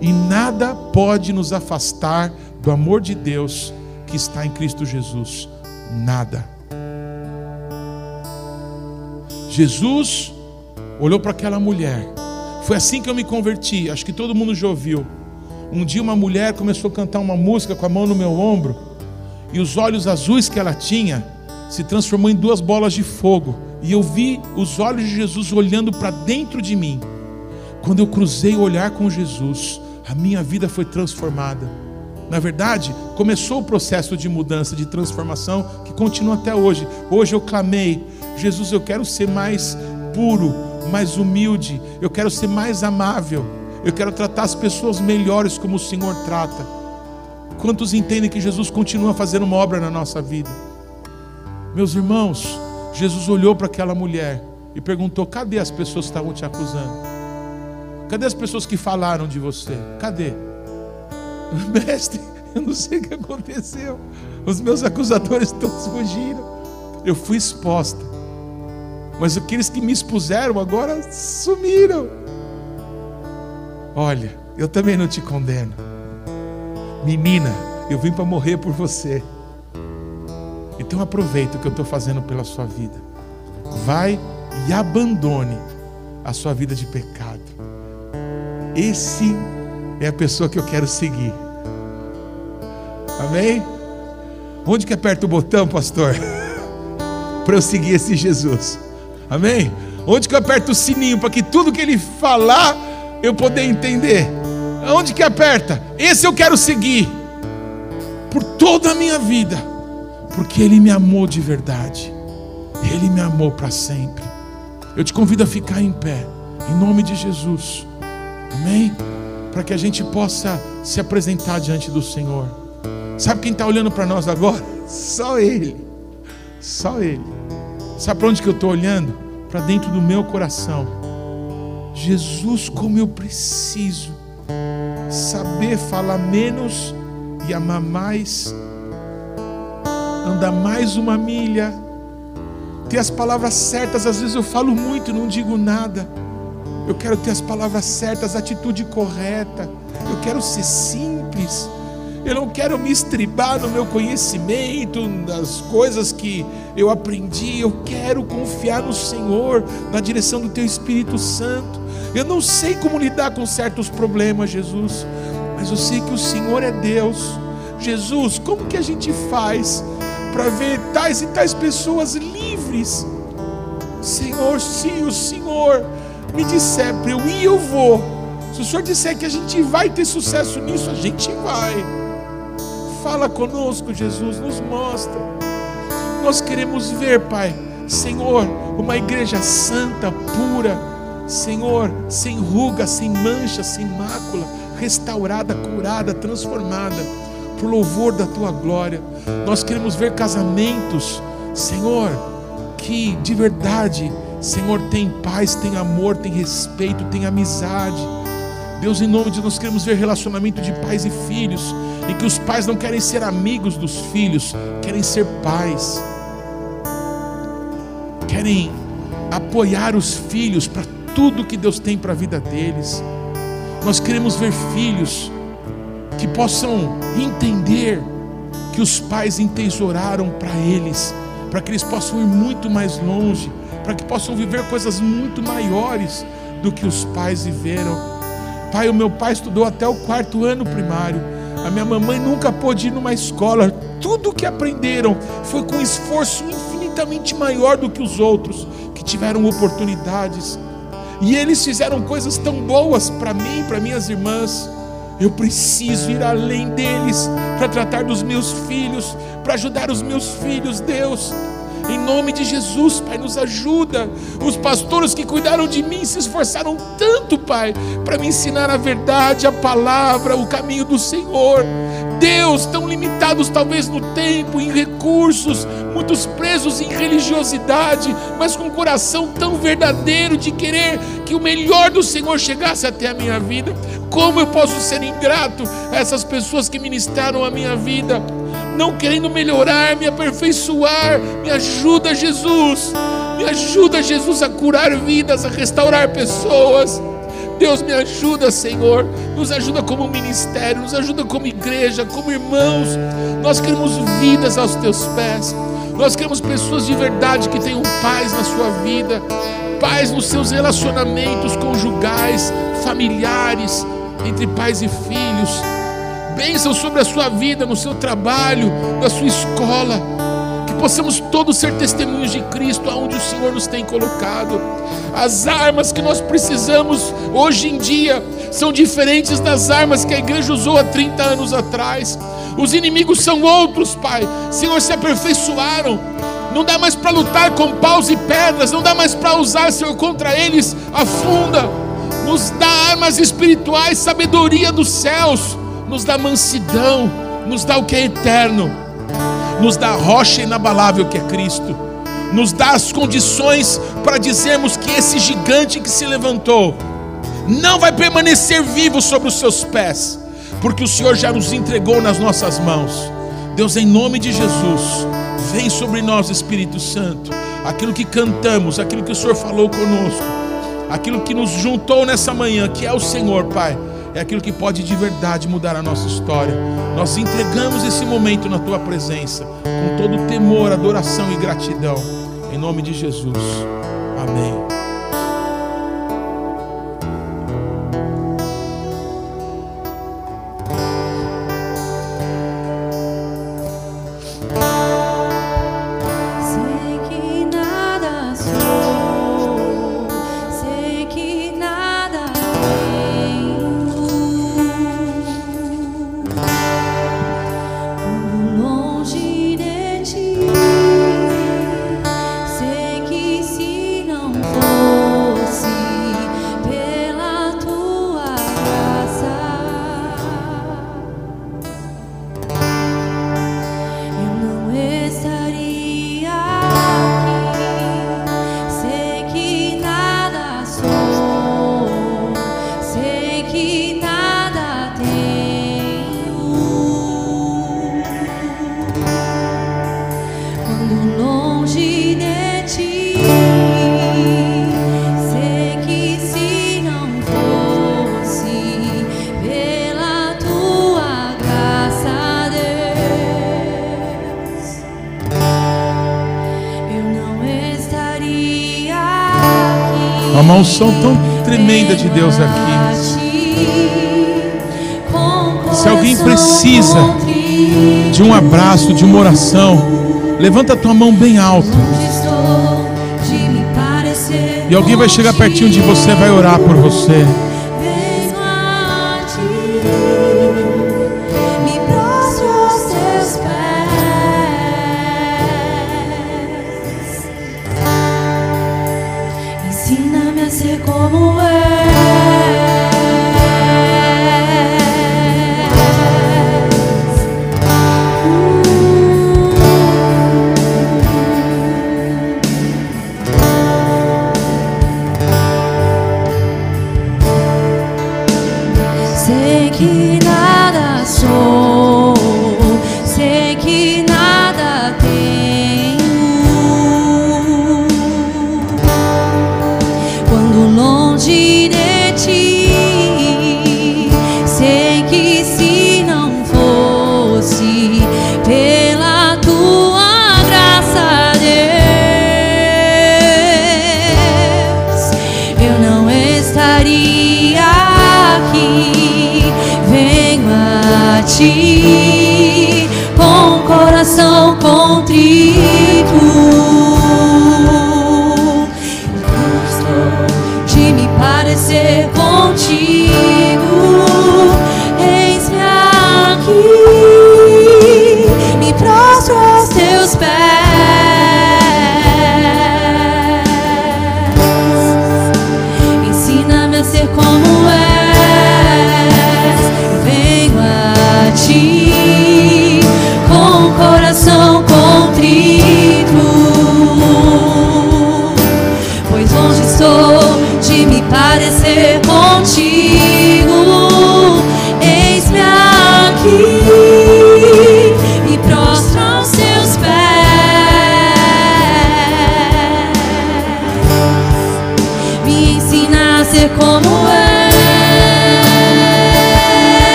Speaker 1: e nada pode nos afastar do amor de Deus que está em Cristo Jesus. Nada. Jesus olhou para aquela mulher. Foi assim que eu me converti. Acho que todo mundo já ouviu. Um dia uma mulher começou a cantar uma música com a mão no meu ombro e os olhos azuis que ela tinha se transformou em duas bolas de fogo e eu vi os olhos de Jesus olhando para dentro de mim. Quando eu cruzei o olhar com Jesus, a minha vida foi transformada. Na verdade, começou o processo de mudança, de transformação que continua até hoje. Hoje eu clamei, Jesus, eu quero ser mais puro, mais humilde, eu quero ser mais amável, eu quero tratar as pessoas melhores como o Senhor trata. Quantos entendem que Jesus continua fazendo uma obra na nossa vida? Meus irmãos, Jesus olhou para aquela mulher e perguntou: cadê as pessoas que estavam te acusando? Cadê as pessoas que falaram de você? Cadê? [LAUGHS] Mestre, eu não sei o que aconteceu. Os meus acusadores todos fugiram. Eu fui exposta. Mas aqueles que me expuseram agora sumiram. Olha, eu também não te condeno. Menina, eu vim para morrer por você. Então aproveita o que eu estou fazendo pela sua vida. Vai e abandone a sua vida de pecado. Esse é a pessoa que eu quero seguir. Amém? Onde que aperta o botão, pastor? [LAUGHS] para eu seguir esse Jesus. Amém? Onde que eu aperto o sininho para que tudo que ele falar eu poder entender? Onde que aperta? Esse eu quero seguir por toda a minha vida, porque ele me amou de verdade. Ele me amou para sempre. Eu te convido a ficar em pé, em nome de Jesus. Amém? Para que a gente possa se apresentar diante do Senhor. Sabe quem está olhando para nós agora? Só Ele. Só Ele. Sabe para onde que eu estou olhando? Para dentro do meu coração. Jesus, como eu preciso saber falar menos e amar mais, andar mais uma milha, ter as palavras certas. Às vezes eu falo muito e não digo nada. Eu quero ter as palavras certas, a atitude correta. Eu quero ser simples. Eu não quero me estribar no meu conhecimento, das coisas que eu aprendi. Eu quero confiar no Senhor, na direção do Teu Espírito Santo. Eu não sei como lidar com certos problemas, Jesus, mas eu sei que o Senhor é Deus. Jesus, como que a gente faz para ver tais e tais pessoas livres? Senhor, se o Senhor me disser para eu ir, eu vou. Se o Senhor disser que a gente vai ter sucesso nisso, a gente vai. Fala conosco, Jesus, nos mostra. Nós queremos ver, Pai, Senhor, uma igreja santa, pura, Senhor, sem ruga, sem mancha, sem mácula, restaurada, curada, transformada, por louvor da tua glória. Nós queremos ver casamentos, Senhor, que de verdade, Senhor, tem paz, tem amor, tem respeito, tem amizade. Deus, em nome de Deus, nós queremos ver relacionamento de pais e filhos e que os pais não querem ser amigos dos filhos, querem ser pais, querem apoiar os filhos para tudo que Deus tem para a vida deles. Nós queremos ver filhos que possam entender que os pais entesouraram para eles, para que eles possam ir muito mais longe, para que possam viver coisas muito maiores do que os pais viveram. Pai, o meu pai estudou até o quarto ano primário. A minha mamãe nunca pôde ir numa escola. Tudo que aprenderam foi com esforço infinitamente maior do que os outros que tiveram oportunidades. E eles fizeram coisas tão boas para mim, para minhas irmãs. Eu preciso ir além deles para tratar dos meus filhos, para ajudar os meus filhos, Deus. Em nome de Jesus, Pai, nos ajuda. Os pastores que cuidaram de mim se esforçaram tanto, Pai, para me ensinar a verdade, a palavra, o caminho do Senhor. Deus, tão limitados talvez no tempo, em recursos, muitos presos em religiosidade, mas com um coração tão verdadeiro de querer que o melhor do Senhor chegasse até a minha vida. Como eu posso ser ingrato a essas pessoas que ministraram a minha vida? Não querendo melhorar, me aperfeiçoar. Me ajuda, Jesus. Me ajuda, Jesus, a curar vidas, a restaurar pessoas. Deus me ajuda, Senhor. Nos ajuda como ministério, nos ajuda como igreja, como irmãos. Nós queremos vidas aos teus pés. Nós queremos pessoas de verdade que tenham paz na sua vida, paz nos seus relacionamentos conjugais, familiares, entre pais e filhos bênção sobre a sua vida, no seu trabalho, na sua escola. Que possamos todos ser testemunhos de Cristo aonde o Senhor nos tem colocado. As armas que nós precisamos hoje em dia são diferentes das armas que a igreja usou há 30 anos atrás. Os inimigos são outros, Pai. Senhor, se aperfeiçoaram. Não dá mais para lutar com paus e pedras, não dá mais para usar, Senhor, contra eles a funda. Nos dá armas espirituais, sabedoria dos céus nos dá mansidão, nos dá o que é eterno, nos dá a rocha inabalável que é Cristo, nos dá as condições para dizermos que esse gigante que se levantou não vai permanecer vivo sobre os seus pés, porque o Senhor já nos entregou nas nossas mãos. Deus, em nome de Jesus, vem sobre nós, Espírito Santo, aquilo que cantamos, aquilo que o Senhor falou conosco, aquilo que nos juntou nessa manhã, que é o Senhor, Pai
Speaker 2: é aquilo que pode de verdade mudar a nossa história. Nós entregamos esse momento na tua presença, com todo temor, adoração e gratidão, em nome de Jesus. Amém. Unção tão tremenda de Deus aqui. Se alguém precisa de um abraço, de uma oração, levanta a tua mão bem alto. E alguém vai chegar pertinho de você, vai orar por você.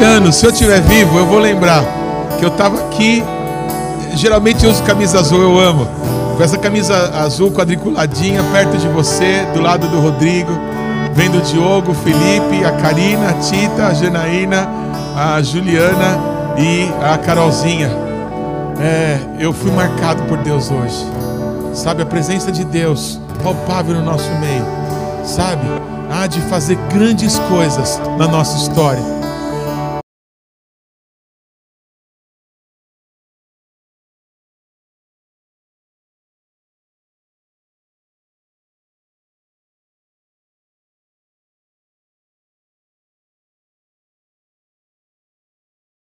Speaker 1: 20 anos, se eu estiver vivo, eu vou lembrar que eu estava aqui. Geralmente eu uso camisa azul, eu amo. Com essa camisa azul quadriculadinha, perto de você, do lado do Rodrigo. Vendo o Diogo, o Felipe, a Karina, a Tita, a Janaína, a Juliana e a Carolzinha. É, eu fui marcado por Deus hoje. Sabe, a presença de Deus palpável no nosso meio. Sabe, há de fazer grandes coisas na nossa história.